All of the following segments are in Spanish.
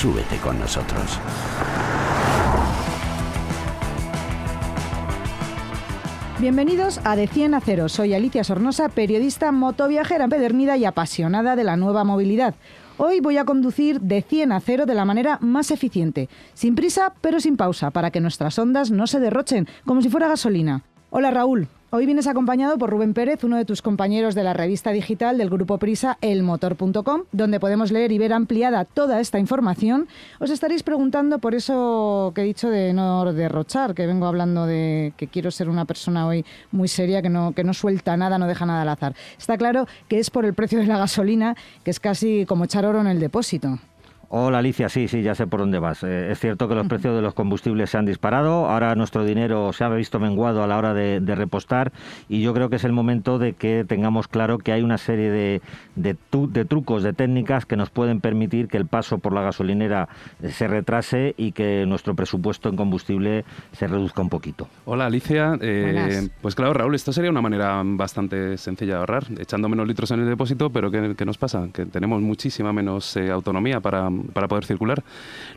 Súbete con nosotros. Bienvenidos a De 100 a 0. Soy Alicia Sornosa, periodista, motoviajera empedernida y apasionada de la nueva movilidad. Hoy voy a conducir de 100 a 0 de la manera más eficiente, sin prisa pero sin pausa, para que nuestras ondas no se derrochen, como si fuera gasolina. Hola Raúl, Hoy vienes acompañado por Rubén Pérez, uno de tus compañeros de la revista digital del grupo Prisa, elmotor.com, donde podemos leer y ver ampliada toda esta información. Os estaréis preguntando por eso que he dicho de no derrochar, que vengo hablando de que quiero ser una persona hoy muy seria, que no, suelta nada, no deja nada al azar. Está claro que es por el precio de la gasolina, que es casi como echar oro en el depósito. Hola Alicia, sí, sí, ya sé por dónde vas. Eh, es cierto que los precios de los combustibles se han disparado, ahora nuestro dinero se ha visto menguado a la hora de, repostar y yo creo que es el momento de que tengamos claro que hay una serie de, de, trucos, de técnicas que nos pueden permitir que el paso por la gasolinera eh, se retrase y que nuestro presupuesto en combustible se reduzca un poquito. Hola Alicia, eh, pues claro Raúl, esto sería una manera bastante sencilla de ahorrar, echando menos litros en el depósito, pero ¿qué, nos pasa? Que tenemos muchísima menos autonomía para para poder circular.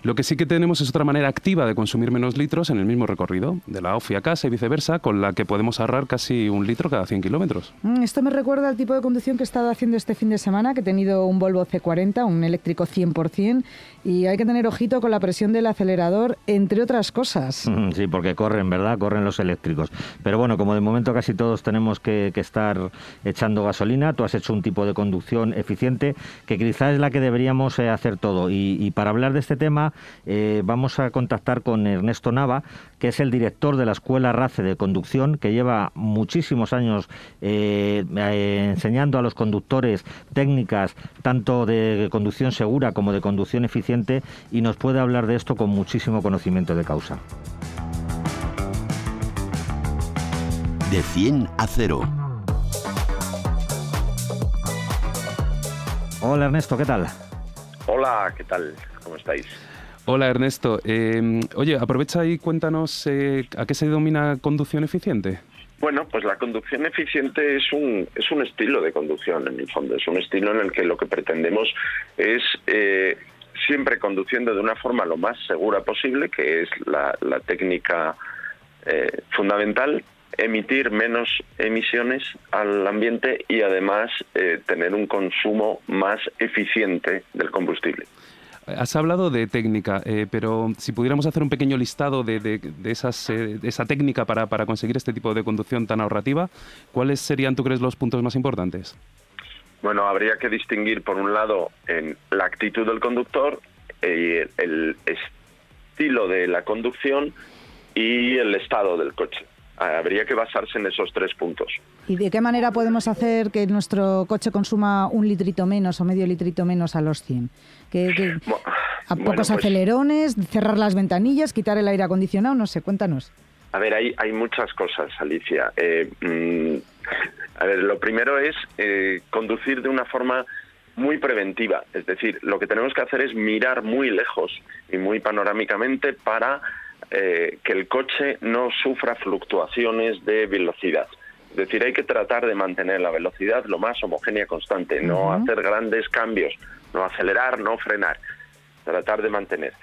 Lo que sí que tenemos es otra manera activa de consumir menos litros en el mismo recorrido, de la OFI a casa y viceversa, con la que podemos ahorrar casi un litro cada 100 kilómetros. Mm, esto me recuerda al tipo de conducción que he estado haciendo este fin de semana, que he tenido un Volvo C40, un eléctrico 100%, y hay que tener ojito con la presión del acelerador, entre otras cosas. Sí, porque corren, ¿verdad? Corren los eléctricos. Pero bueno, como de momento casi todos tenemos que, estar echando gasolina, tú has hecho un tipo de conducción eficiente que quizás es la que deberíamos eh, hacer todo. Y, para hablar de este tema eh, vamos a contactar con Ernesto Nava, que es el director de la Escuela RACE de Conducción, que lleva muchísimos años eh, enseñando a los conductores técnicas tanto de conducción segura como de conducción eficiente y nos puede hablar de esto con muchísimo conocimiento de causa. De 100 a 0. Hola Ernesto, ¿qué tal? Hola, ¿qué tal? ¿Cómo estáis? Hola Ernesto. Em, oye, aprovecha y cuéntanos eh, a qué se denomina conducción eficiente. Bueno, pues la conducción eficiente es un, es un estilo de conducción, en el fondo. Es un estilo en el que lo que pretendemos es eh, siempre conduciendo de una forma lo más segura posible, que es la, técnica eh, fundamental, emitir menos emisiones al ambiente y además eh, tener un consumo más eficiente del combustible. Has hablado de técnica, eh, pero si pudiéramos hacer un pequeño listado de, de, esas, esa técnica para, para conseguir este tipo de conducción tan ahorrativa, ¿cuáles serían, tú crees, los puntos más importantes? Bueno, habría que distinguir, por un lado, en la actitud del conductor, eh, el estilo de la conducción y el estado del coche. Habría que basarse en esos tres puntos. ¿Y de qué manera podemos hacer que nuestro coche consuma un litrito menos o medio litrito menos a los 100? ¿Que, a pocos pues acelerones, cerrar las ventanillas, quitar el aire acondicionado? No sé, cuéntanos. A ver, hay, hay muchas cosas, Alicia. Eh, mm, a ver, lo primero es eh, conducir de una forma muy preventiva, es decir, lo que tenemos que hacer es mirar muy lejos y muy panorámicamente para eh, que el coche no sufra fluctuaciones de velocidad. Es decir, hay que tratar de mantener la velocidad lo más homogénea constante, no hacer grandes cambios, no acelerar, no frenar tratar de mantener.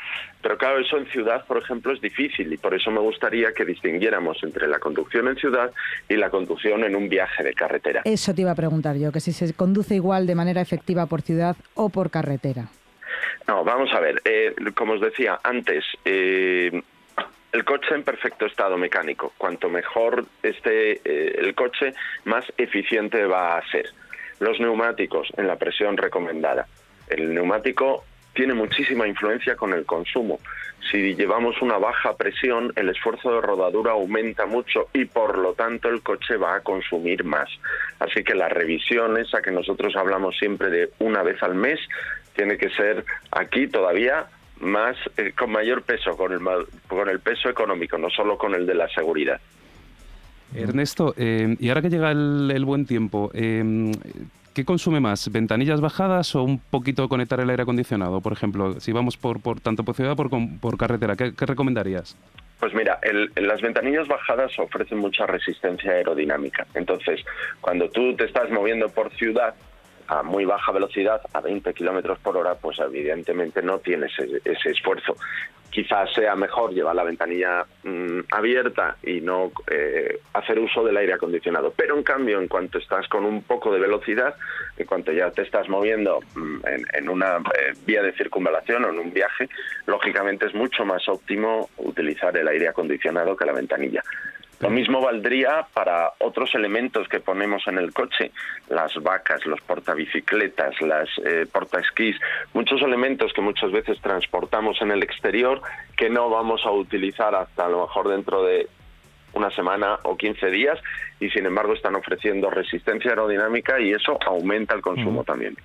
Pero claro, eso en ciudad, por ejemplo, es difícil y por eso me gustaría que distinguiéramos entre la conducción en ciudad y la conducción en un viaje de carretera. Eso te iba a preguntar yo, que si se conduce igual de manera efectiva por ciudad o por carretera. No, vamos a ver, eh, como os decía antes, eh, el coche en perfecto estado mecánico. Cuanto mejor esté eh, el coche, más eficiente va a ser. Los neumáticos en la presión recomendada. El neumático tiene muchísima influencia con el consumo. Si llevamos una baja presión, el esfuerzo de rodadura aumenta mucho y por lo tanto el coche va a consumir más. Así que la revisión esa que nosotros hablamos siempre de una vez al mes tiene que ser aquí todavía más eh, con mayor peso, con el, con el peso económico, no solo con el de la seguridad. Ernesto, eh, y ahora que llega el, buen tiempo, eh, ¿qué consume más? ¿Ventanillas bajadas o un poquito conectar el aire acondicionado? Por ejemplo, si vamos por, por tanto por ciudad por, por carretera, ¿qué, recomendarías? Pues mira, las ventanillas bajadas ofrecen mucha resistencia aerodinámica. Entonces, cuando tú te estás moviendo por ciudad, a muy baja velocidad, a 20 kilómetros por hora, pues evidentemente no tienes ese, esfuerzo. Quizás sea mejor llevar la ventanilla mm, abierta y no eh, hacer uso del aire acondicionado. Pero en cambio, en cuanto estás con un poco de velocidad, en cuanto ya te estás moviendo mm, en, una eh, vía de circunvalación o en un viaje, lógicamente es mucho más óptimo utilizar el aire acondicionado que la ventanilla. Lo mismo valdría para otros elementos que ponemos en el coche, las vacas, los portabicicletas, las eh, portaesquís, muchos elementos que muchas veces transportamos en el exterior que no vamos a utilizar hasta a lo mejor dentro de una semana o 15 días y sin embargo están ofreciendo resistencia aerodinámica y eso aumenta el consumo también.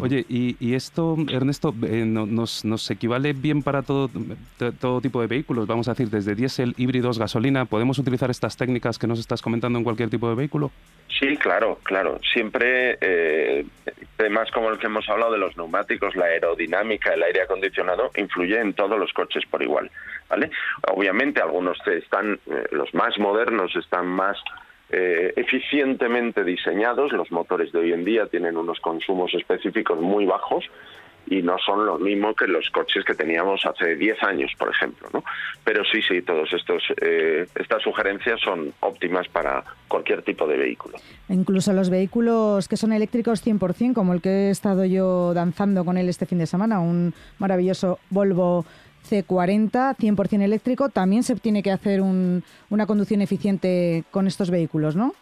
Oye, y, esto, Ernesto, eh, nos, nos, equivale bien para todo, todo tipo de vehículos? Vamos a decir, desde diésel, híbridos, gasolina, ¿podemos utilizar estas técnicas que nos estás comentando en cualquier tipo de vehículo? Sí, claro, claro. Siempre eh, temas como el que hemos hablado de los neumáticos, la aerodinámica, el aire acondicionado, influye en todos los coches por igual. ¿vale? Obviamente algunos están, eh, los más modernos están más eh, eficientemente diseñados. Los motores de hoy en día tienen unos consumos específicos muy bajos y no son lo mismo que los coches que teníamos hace 10 años, por ejemplo. ¿no? Pero sí, sí, todas eh, estas sugerencias son óptimas para cualquier tipo de vehículo. Incluso los vehículos que son eléctricos 100%, como el que he estado yo danzando con él este fin de semana, un maravilloso Volvo C40 100% eléctrico, también se tiene que hacer una conducción eficiente con estos vehículos, ¿no?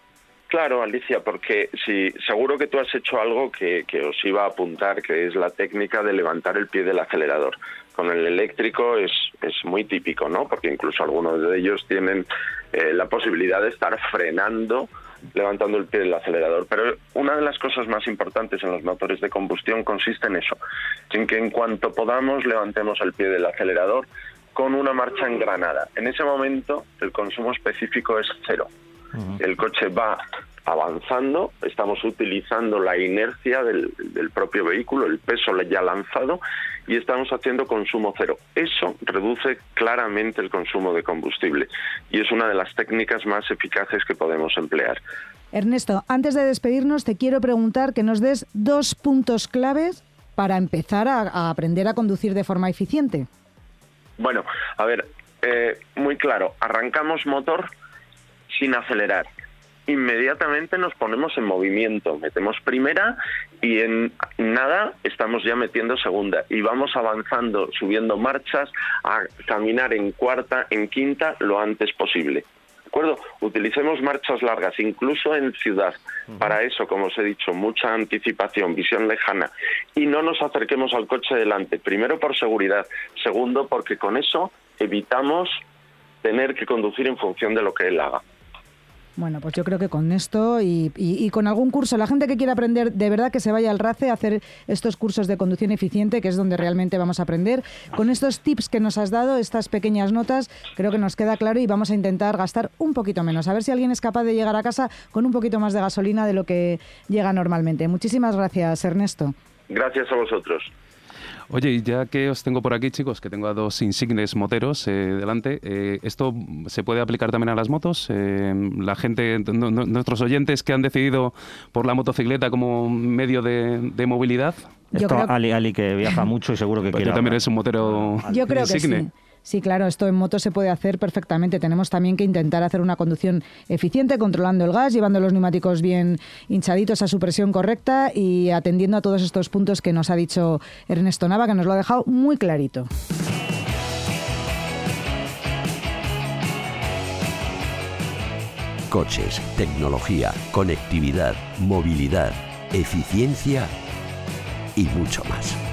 Claro, Alicia, porque si seguro que tú has hecho algo que, os iba a apuntar, que es la técnica de levantar el pie del acelerador. Con el eléctrico es, es muy típico, ¿no? Porque incluso algunos de ellos tienen eh, la posibilidad de estar frenando levantando el pie del acelerador. Pero una de las cosas más importantes en los motores de combustión consiste en eso, en que en cuanto podamos levantemos el pie del acelerador con una marcha engranada. En ese momento el consumo específico es cero. El coche va avanzando, estamos utilizando la inercia del, propio vehículo, el peso ya lanzado, y estamos haciendo consumo cero. Eso reduce claramente el consumo de combustible y es una de las técnicas más eficaces que podemos emplear. Ernesto, antes de despedirnos, te quiero preguntar que nos des dos puntos claves para empezar a, aprender a conducir de forma eficiente. Bueno, a ver, eh, muy claro, arrancamos motor sin acelerar inmediatamente nos ponemos en movimiento, metemos primera y en nada estamos ya metiendo segunda y vamos avanzando, subiendo marchas a caminar en cuarta, en quinta lo antes posible. ¿De acuerdo? Utilicemos marchas largas, incluso en ciudad. Para eso, como os he dicho, mucha anticipación, visión lejana. Y no nos acerquemos al coche delante. Primero por seguridad. Segundo porque con eso evitamos tener que conducir en función de lo que él haga. Bueno, pues yo creo que con esto y, con algún curso, la gente que quiera aprender, de verdad que se vaya al RACE a hacer estos cursos de conducción eficiente, que es donde realmente vamos a aprender. Con estos tips que nos has dado, estas pequeñas notas, creo que nos queda claro y vamos a intentar gastar un poquito menos. A ver si alguien es capaz de llegar a casa con un poquito más de gasolina de lo que llega normalmente. Muchísimas gracias, Ernesto. Gracias a vosotros. Oye, y ya que os tengo por aquí, chicos, que tengo a dos insignes moteros eh, delante, eh, ¿esto se puede aplicar también a las motos? Eh, la gente, nuestros oyentes que han decidido por la motocicleta como medio de, movilidad. Esto, Ali, Ali, que viaja mucho y seguro que pues quiere. también es un motero Yo creo insigne. que sí. Sí, claro, esto en moto se puede hacer perfectamente. Tenemos también que intentar hacer una conducción eficiente, controlando el gas, llevando los neumáticos bien hinchaditos a su presión correcta y atendiendo a todos estos puntos que nos ha dicho Ernesto Nava, que nos lo ha dejado muy clarito. Coches, tecnología, conectividad, movilidad, eficiencia y mucho más.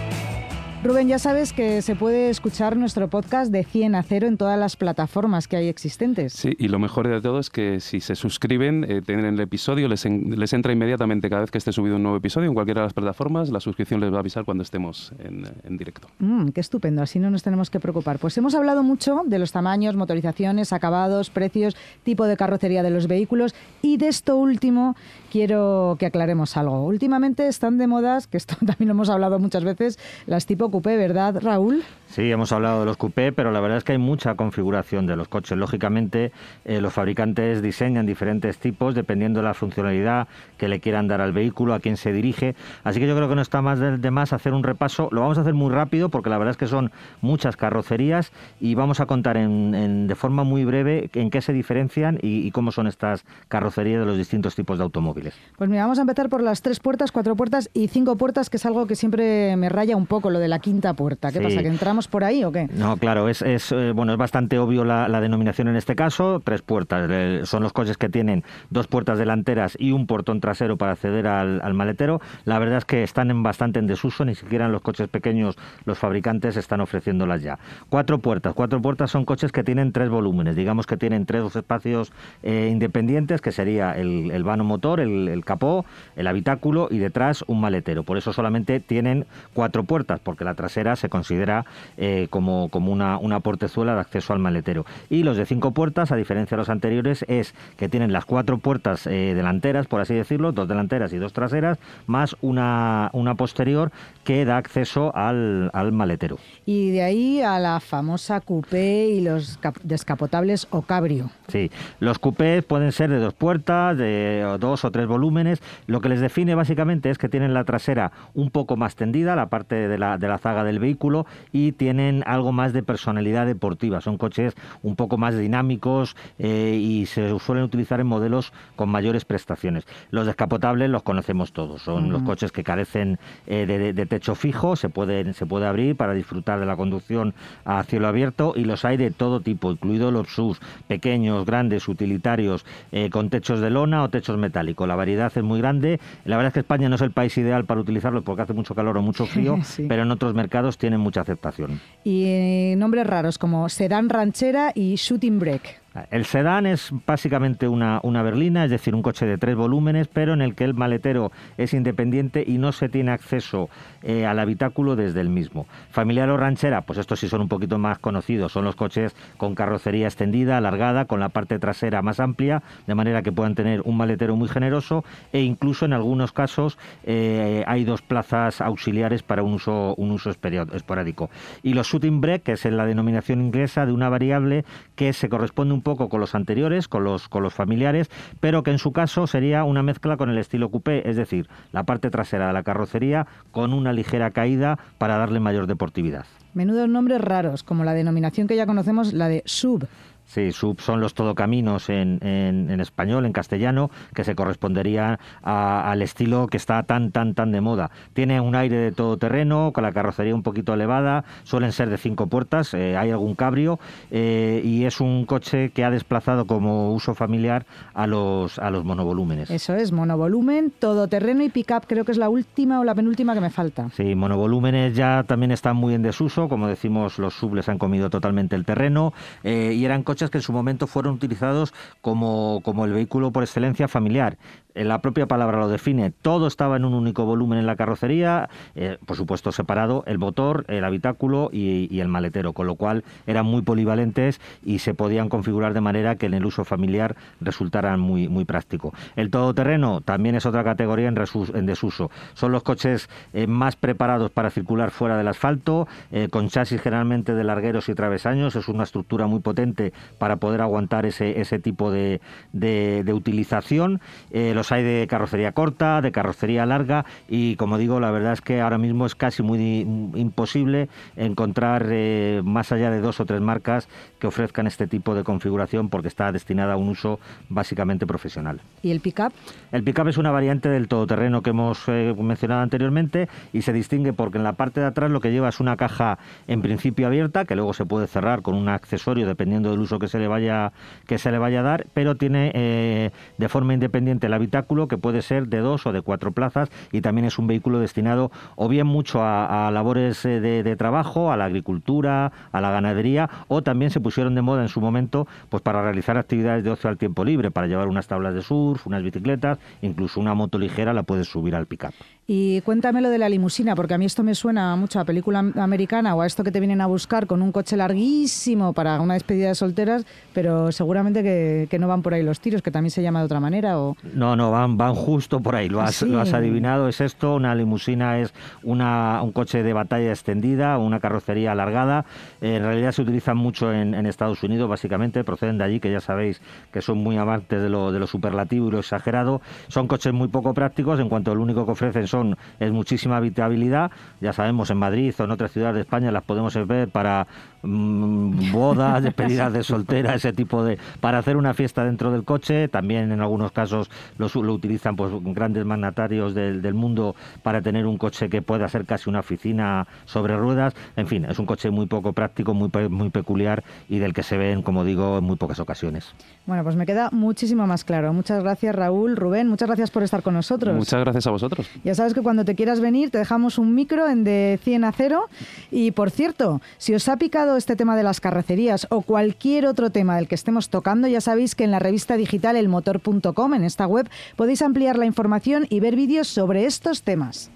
Rubén, ya sabes que se puede escuchar nuestro podcast de 100 a 0 en todas las plataformas que hay existentes. Sí, y lo mejor de todo es que si se suscriben, eh, tienen el episodio, les, les, entra inmediatamente cada vez que esté subido un nuevo episodio en cualquiera de las plataformas, la suscripción les va a avisar cuando estemos en, directo. Mm, qué estupendo, así no nos tenemos que preocupar. Pues hemos hablado mucho de los tamaños, motorizaciones, acabados, precios, tipo de carrocería de los vehículos y de esto último quiero que aclaremos algo. Últimamente están de modas, que esto también lo hemos hablado muchas veces, las tipo coupé, ¿verdad, Raúl? Sí, hemos hablado de los coupé, pero la verdad es que hay mucha configuración de los coches. Lógicamente, eh, los fabricantes diseñan diferentes tipos dependiendo de la funcionalidad que le quieran dar al vehículo, a quién se dirige. Así que yo creo que no está más de, más hacer un repaso. Lo vamos a hacer muy rápido porque la verdad es que son muchas carrocerías y vamos a contar en, de forma muy breve en qué se diferencian y, cómo son estas carrocerías de los distintos tipos de automóviles. Pues mira, vamos a empezar por las tres puertas, cuatro puertas y cinco puertas, que es algo que siempre me raya un poco, lo de la quinta puerta. ¿Qué pasa? ¿Que entramos por ahí o qué? No, claro, es, eh, bueno, es bastante obvio la, denominación en este caso. Tres puertas. son los coches que tienen dos puertas delanteras y un portón trasero para acceder al, maletero. La verdad es que están en bastante en desuso, ni siquiera en los coches pequeños los fabricantes están ofreciéndolas ya. Cuatro puertas. Cuatro puertas son coches que tienen tres volúmenes. Digamos que tienen tres espacios eh, independientes, que sería el, vano motor, el, el capó, el habitáculo y detrás un maletero. Por eso solamente tienen cuatro puertas, porque la trasera se considera eh, como, como una, una portezuela de acceso al maletero. Y los de cinco puertas, a diferencia de los anteriores, es que tienen las cuatro puertas eh, delanteras, por así decirlo, dos delanteras y dos traseras, más una, una posterior que da acceso al, al maletero. Y de ahí a la famosa coupé y los descapotables o cabrio. Sí, los coupés pueden ser de dos puertas, de dos o tres volúmenes. Lo que les define básicamente es que tienen la trasera un poco más tendida, la parte de la, de la zaga del vehículo, y tienen algo más de personalidad deportiva. Son coches un poco más dinámicos eh, y se suelen utilizar en modelos con mayores prestaciones. Los descapotables los conocemos todos. Son los coches que carecen eh, de, techo fijo, se pueden se puede abrir para disfrutar de la conducción a cielo abierto y los hay de todo tipo, incluidos los SUS, pequeños, grandes, utilitarios, eh, con techos de lona o techos metálicos. La variedad es muy grande. La verdad es que España no es el país ideal para utilizarlos porque hace mucho calor o mucho frío, pero en otros mercados tienen mucha aceptación. Y eh, nombres raros como sedán ranchera y shooting break. El sedán es básicamente una, una, berlina, es decir, un coche de tres volúmenes, pero en el que el maletero es independiente y no se tiene acceso eh, al habitáculo desde el mismo. Familiar o ranchera, pues estos sí son un poquito más conocidos, son los coches con carrocería extendida, alargada, con la parte trasera más amplia, de manera que puedan tener un maletero muy generoso e incluso en algunos casos eh, hay dos plazas auxiliares para un uso, un uso esporádico. Y los shooting break, que es la denominación inglesa de una variable que se corresponde un poco con los anteriores, con los, con los familiares, pero que en su caso sería una mezcla con el estilo coupé, es decir, la parte trasera de la carrocería con una ligera caída para darle mayor deportividad. Menudos nombres raros, como la denominación que ya conocemos, la de sub. Sí, sub son los todocaminos en, en, español, en castellano, que se correspondería al estilo que está tan, tan, tan de moda. Tiene un aire de todoterreno, con la carrocería un poquito elevada, suelen ser de cinco puertas, eh, hay algún cabrio, eh, y es un coche que ha desplazado como uso familiar a los, a los monovolúmenes. Eso es, monovolumen, todoterreno y pickup, creo que es la última o la penúltima que me falta. Sí, monovolúmenes ya también están muy en desuso, como decimos, los sub les han comido totalmente el terreno, eh, y eran coches que en su momento fueron utilizados como, como el vehículo por excelencia familiar la propia palabra lo define, todo estaba en un único volumen en la carrocería, eh, por supuesto separado, el motor, el habitáculo y, el maletero, con lo cual eran muy polivalentes y se podían configurar de manera que en el uso familiar resultaran muy, muy práctico. El todoterreno también es otra categoría en, desuso. Son los coches eh, más preparados para circular fuera del asfalto, eh, con chasis generalmente de largueros y travesaños, es una estructura muy potente para poder aguantar ese, ese tipo de, de, utilización. los hay de carrocería corta, de carrocería larga y como digo, la verdad es que ahora mismo es casi muy imposible encontrar eh, más allá de dos o tres marcas que ofrezcan este tipo de configuración porque está destinada a un uso básicamente profesional. ¿Y el pickup? El pickup es una variante del todoterreno que hemos eh, mencionado anteriormente y se distingue porque en la parte de atrás lo que lleva es una caja en principio abierta que luego se puede cerrar con un accesorio dependiendo del uso que se le vaya que se le vaya a dar, pero tiene eh, de forma independiente la habitación que puede ser de dos o de cuatro plazas y también es un vehículo destinado o bien mucho a, labores eh, de, trabajo, a la agricultura, a la ganadería o también se pusieron de moda en su momento pues para realizar actividades de ocio al tiempo libre, para llevar unas tablas de surf, unas bicicletas, incluso una moto ligera la puedes subir al pickup. Y cuéntame lo de la limusina, porque a mí esto me suena mucho a película americana o a esto que te vienen a buscar con un coche larguísimo para una despedida de solteras, pero seguramente que, no van por ahí los tiros, que también se llama de otra manera. O... No, no, van, van justo por ahí, lo has, lo has adivinado, es esto, una limusina es una, un coche de batalla extendida, una carrocería alargada, en realidad se utilizan mucho en, Estados Unidos, básicamente, proceden de allí, que ya sabéis que son muy amantes de lo, de lo superlativo y lo exagerado, son coches muy poco prácticos en cuanto al único que ofrecen son es muchísima habitabilidad. Ya sabemos, en Madrid o en otras ciudades de España las podemos ver para mm, bodas, despedidas de soltera, ese tipo de... para hacer una fiesta dentro del coche. También en algunos casos lo, lo utilizan pues grandes mandatarios del, del, mundo para tener un coche que pueda ser casi una oficina sobre ruedas. En fin, es un coche muy poco práctico, muy, muy peculiar y del que se ven, como digo, en muy pocas ocasiones. Bueno, pues me queda muchísimo más claro. Muchas gracias, Raúl, Rubén, muchas gracias por estar con nosotros. Muchas gracias a vosotros. Ya sabes que cuando te quieras venir te dejamos un micro en de 100 a 0. Y por cierto, si os ha picado este tema de las carrocerías o cualquier otro tema del que estemos tocando, ya sabéis que en la revista digital elmotor.com, en esta web, podéis ampliar la información y ver vídeos sobre estos temas.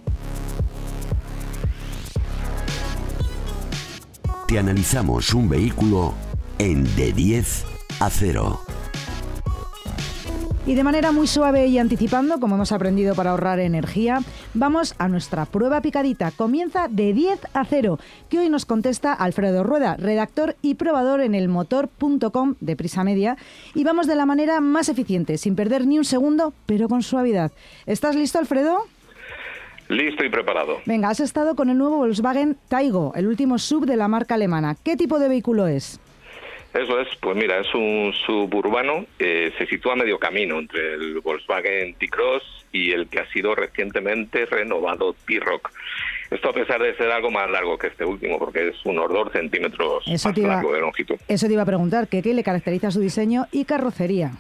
Te analizamos un vehículo en de 10 a 0. Y de manera muy suave y anticipando, como hemos aprendido para ahorrar energía, vamos a nuestra prueba picadita. Comienza de 10 a 0, que hoy nos contesta Alfredo Rueda, redactor y probador en elmotor.com de Prisa Media. Y vamos de la manera más eficiente, sin perder ni un segundo, pero con suavidad. ¿Estás listo, Alfredo? Listo y preparado. Venga, has estado con el nuevo Volkswagen Taigo, el último sub de la marca alemana. ¿Qué tipo de vehículo es? Eso es, pues mira, es un suburbano, eh, se sitúa a medio camino entre el Volkswagen T-Cross y el que ha sido recientemente renovado T-Rock. Esto a pesar de ser algo más largo que este último, porque es unos dos centímetros más largo de longitud. Eso te iba a preguntar, ¿qué, ¿qué le caracteriza su diseño y carrocería?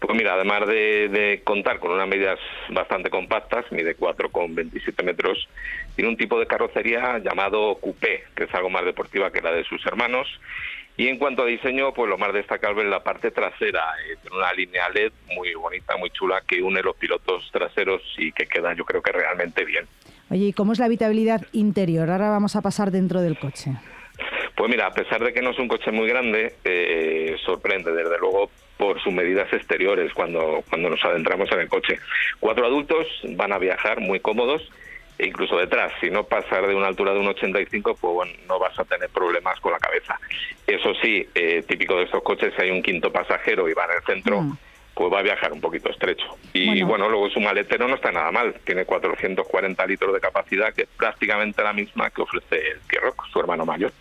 Pues mira, además de, contar con unas medidas bastante compactas, mide 4,27 metros, tiene un tipo de carrocería llamado coupé, que es algo más deportiva que la de sus hermanos, y en cuanto a diseño, pues lo más destacable es la parte trasera. Eh, tiene una línea LED muy bonita, muy chula, que une los pilotos traseros y que queda yo creo que realmente bien. Oye, ¿y cómo es la habitabilidad interior? Ahora vamos a pasar dentro del coche. Pues mira, a pesar de que no es un coche muy grande, eh, sorprende desde luego por sus medidas exteriores cuando, cuando nos adentramos en el coche. Cuatro adultos van a viajar muy cómodos e incluso detrás. Si no pasar de una altura de un 85, pues bueno, no vas a tener problemas con la cabeza. Eso sí, eh, típico de estos coches, si hay un quinto pasajero y va en el centro, mm. pues va a viajar un poquito estrecho. Y bueno. luego su maletero no está nada mal. Tiene 440 litros de capacidad, que es prácticamente la misma que ofrece el T-Rock, su hermano mayor.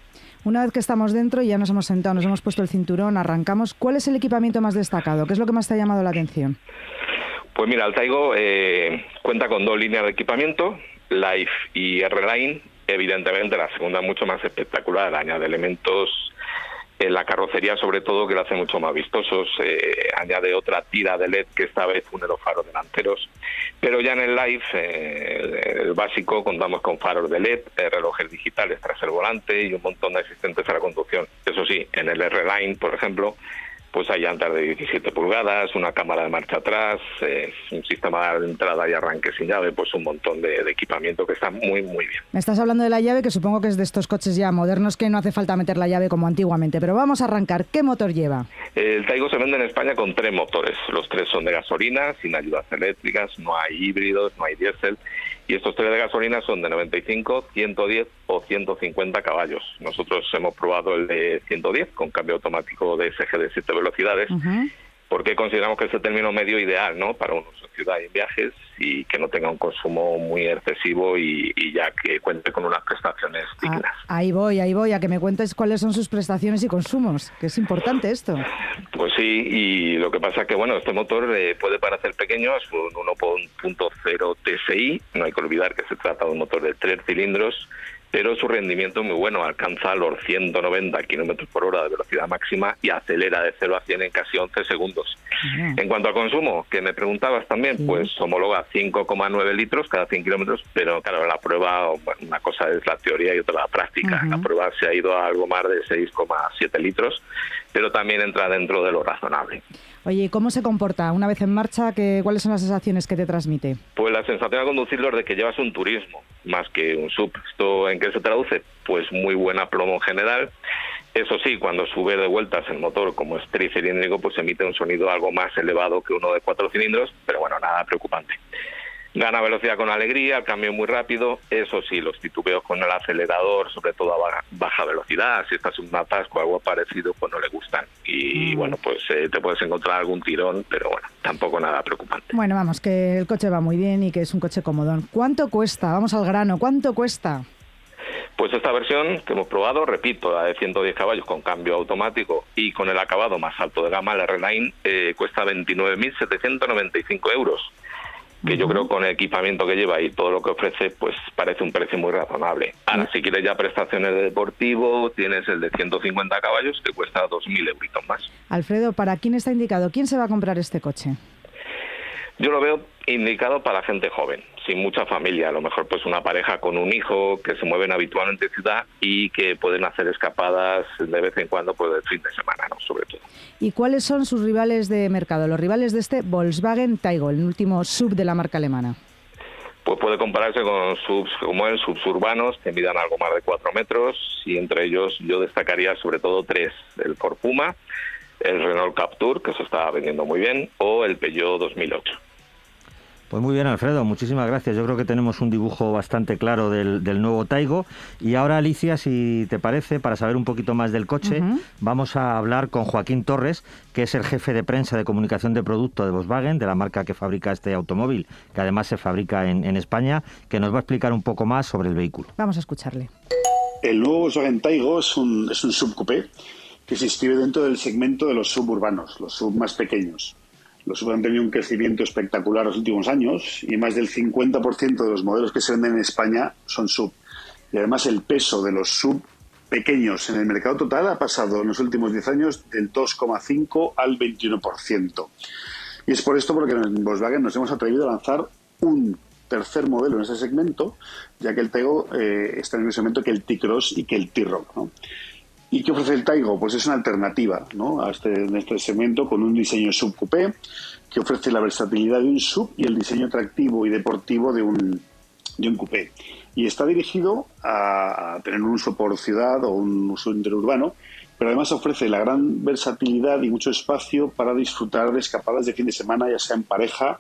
Una vez que estamos dentro y ya nos hemos sentado, nos hemos puesto el cinturón, arrancamos, ¿cuál es el equipamiento más destacado? ¿Qué es lo que más te ha llamado la atención? Pues mira, el Taigo eh, cuenta con dos líneas de equipamiento, Life y R-Line, evidentemente la segunda mucho más espectacular, añade elementos en la carrocería sobre todo que lo hace mucho más vistosos, eh, añade otra tira de LED que esta vez une los faros delanteros, pero ya en el Life, eh, el básico, contamos con faros de LED, eh, relojes digitales tras el volante y un montón de asistentes a la conducción. Eso sí, en el R-Line, por ejemplo, pues hay llantas de 17 pulgadas, una cámara de marcha atrás, un sistema de entrada y arranque sin llave, pues un montón de, equipamiento que está muy, muy bien. Me estás hablando de la llave, que supongo que es de estos coches ya modernos que no hace falta meter la llave como antiguamente, pero vamos a arrancar. ¿Qué motor lleva? El Taigo se vende en España con tres motores. Los tres son de gasolina, sin ayudas eléctricas, no hay híbridos, no hay diésel y estos tres de gasolina son de 95, 110 o 150 caballos. Nosotros hemos probado el de 110 con cambio automático de SG de 7 velocidades porque consideramos que es el término medio ideal ¿no? para un uso ciudad y viajes y que no tenga un consumo muy excesivo y, ya que cuente con unas prestaciones ah, dignas. ahí voy, ahí voy, a que me cuentes cuáles son sus prestaciones y consumos, que es importante esto. Pues sí, y lo que pasa es que bueno, este motor eh, puede parecer pequeño, es un 1.0 TSI, no hay que olvidar que se trata de un motor de tres cilindros, pero su rendimiento es muy bueno, alcanza los 190 kilómetros por hora de velocidad máxima y acelera de 0 a 100 en casi 11 segundos. En cuanto al consumo, que me preguntabas también, pues homologa 5,9 litros cada 100 kilómetros, pero claro, la prueba, una cosa es la teoría y otra la práctica. La prueba se ha ido a algo más de 6,7 litros, pero también entra dentro de lo razonable. Oye, ¿cómo se comporta una vez en marcha? Que, ¿Cuáles son las sensaciones que te transmite? Pues la sensación de conducirlo es de que llevas un turismo más que un sub. ¿Esto en qué se traduce? Pues muy buena plomo en general. Eso sí, cuando sube de vueltas el motor como es tricilíndrico, pues emite un sonido algo más elevado que uno de cuatro cilindros, pero bueno, nada preocupante. Gana velocidad con alegría, el cambio muy rápido. Eso sí, los titubeos con el acelerador, sobre todo a baja velocidad, si estás en un atasco o algo parecido, pues no le gustan. Y mm. bueno, pues eh, te puedes encontrar algún tirón, pero bueno, tampoco nada preocupante. Bueno, vamos, que el coche va muy bien y que es un coche cómodo. ¿Cuánto cuesta? Vamos al grano, ¿cuánto cuesta? Pues esta versión que hemos probado, repito, la de 110 caballos con cambio automático y con el acabado más alto de gama, la R-Line, eh, cuesta 29.795 euros que yo creo con el equipamiento que lleva y todo lo que ofrece, pues parece un precio muy razonable. Ahora, si quieres ya prestaciones de deportivo, tienes el de 150 caballos que cuesta 2.000 euros más. Alfredo, ¿para quién está indicado? ¿Quién se va a comprar este coche? Yo lo veo indicado para gente joven, sin mucha familia, a lo mejor pues una pareja con un hijo que se mueven habitualmente en ciudad y que pueden hacer escapadas de vez en cuando pues el fin de semana, ¿no? sobre todo. ¿Y cuáles son sus rivales de mercado, los rivales de este Volkswagen Taigo, el último sub de la marca alemana? Pues puede compararse con subs como el subs urbanos que midan algo más de 4 metros y entre ellos yo destacaría sobre todo tres, el Ford Puma, el Renault Captur, que se está vendiendo muy bien, o el Peugeot 2008. Pues muy bien, Alfredo, muchísimas gracias. Yo creo que tenemos un dibujo bastante claro del, nuevo Taigo. Y ahora, Alicia, si te parece, para saber un poquito más del coche, vamos a hablar con Joaquín Torres, que es el jefe de prensa de comunicación de producto de Volkswagen, de la marca que fabrica este automóvil, que además se fabrica en, España, que nos va a explicar un poco más sobre el vehículo. Vamos a escucharle. El nuevo Volkswagen Taigo es un, es un subcoupé que se inscribe dentro del segmento de los suburbanos, los sub más pequeños. Los sub han tenido un crecimiento espectacular los últimos años y más del 50% de los modelos que se venden en España son sub. Y además el peso de los sub pequeños en el mercado total ha pasado en los últimos 10 años del 2,5 al 21%. Y es por esto porque en Volkswagen nos hemos atrevido a lanzar un tercer modelo en ese segmento, ya que el Tego eh, está en el mismo segmento que el T-Cross y que el T-Rock. ¿no? ¿Y qué ofrece el Taigo? Pues es una alternativa ¿no? a este, en este segmento con un diseño subcoupé que ofrece la versatilidad de un sub y el diseño atractivo y deportivo de un, de un coupé. Y está dirigido a, tener un uso por ciudad o un uso interurbano, pero además ofrece la gran versatilidad y mucho espacio para disfrutar de escapadas de fin de semana, ya sea en pareja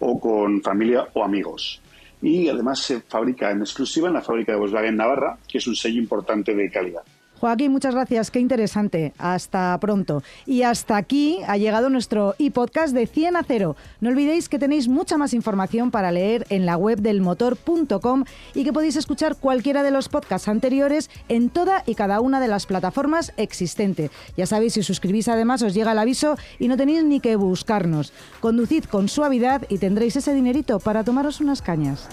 o con familia o amigos. Y además se fabrica en exclusiva en la fábrica de Volkswagen Navarra, que es un sello importante de calidad. Joaquín, muchas gracias, qué interesante. Hasta pronto. Y hasta aquí ha llegado nuestro e-podcast de 100 a 0. No olvidéis que tenéis mucha más información para leer en la web del motor.com y que podéis escuchar cualquiera de los podcasts anteriores en toda y cada una de las plataformas existentes. Ya sabéis, si suscribís además os llega el aviso y no tenéis ni que buscarnos. Conducid con suavidad y tendréis ese dinerito para tomaros unas cañas.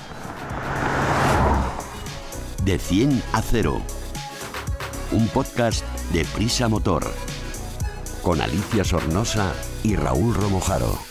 De 100 a 0 un podcast de Prisa Motor, con Alicia Sornosa y Raúl Romojaro.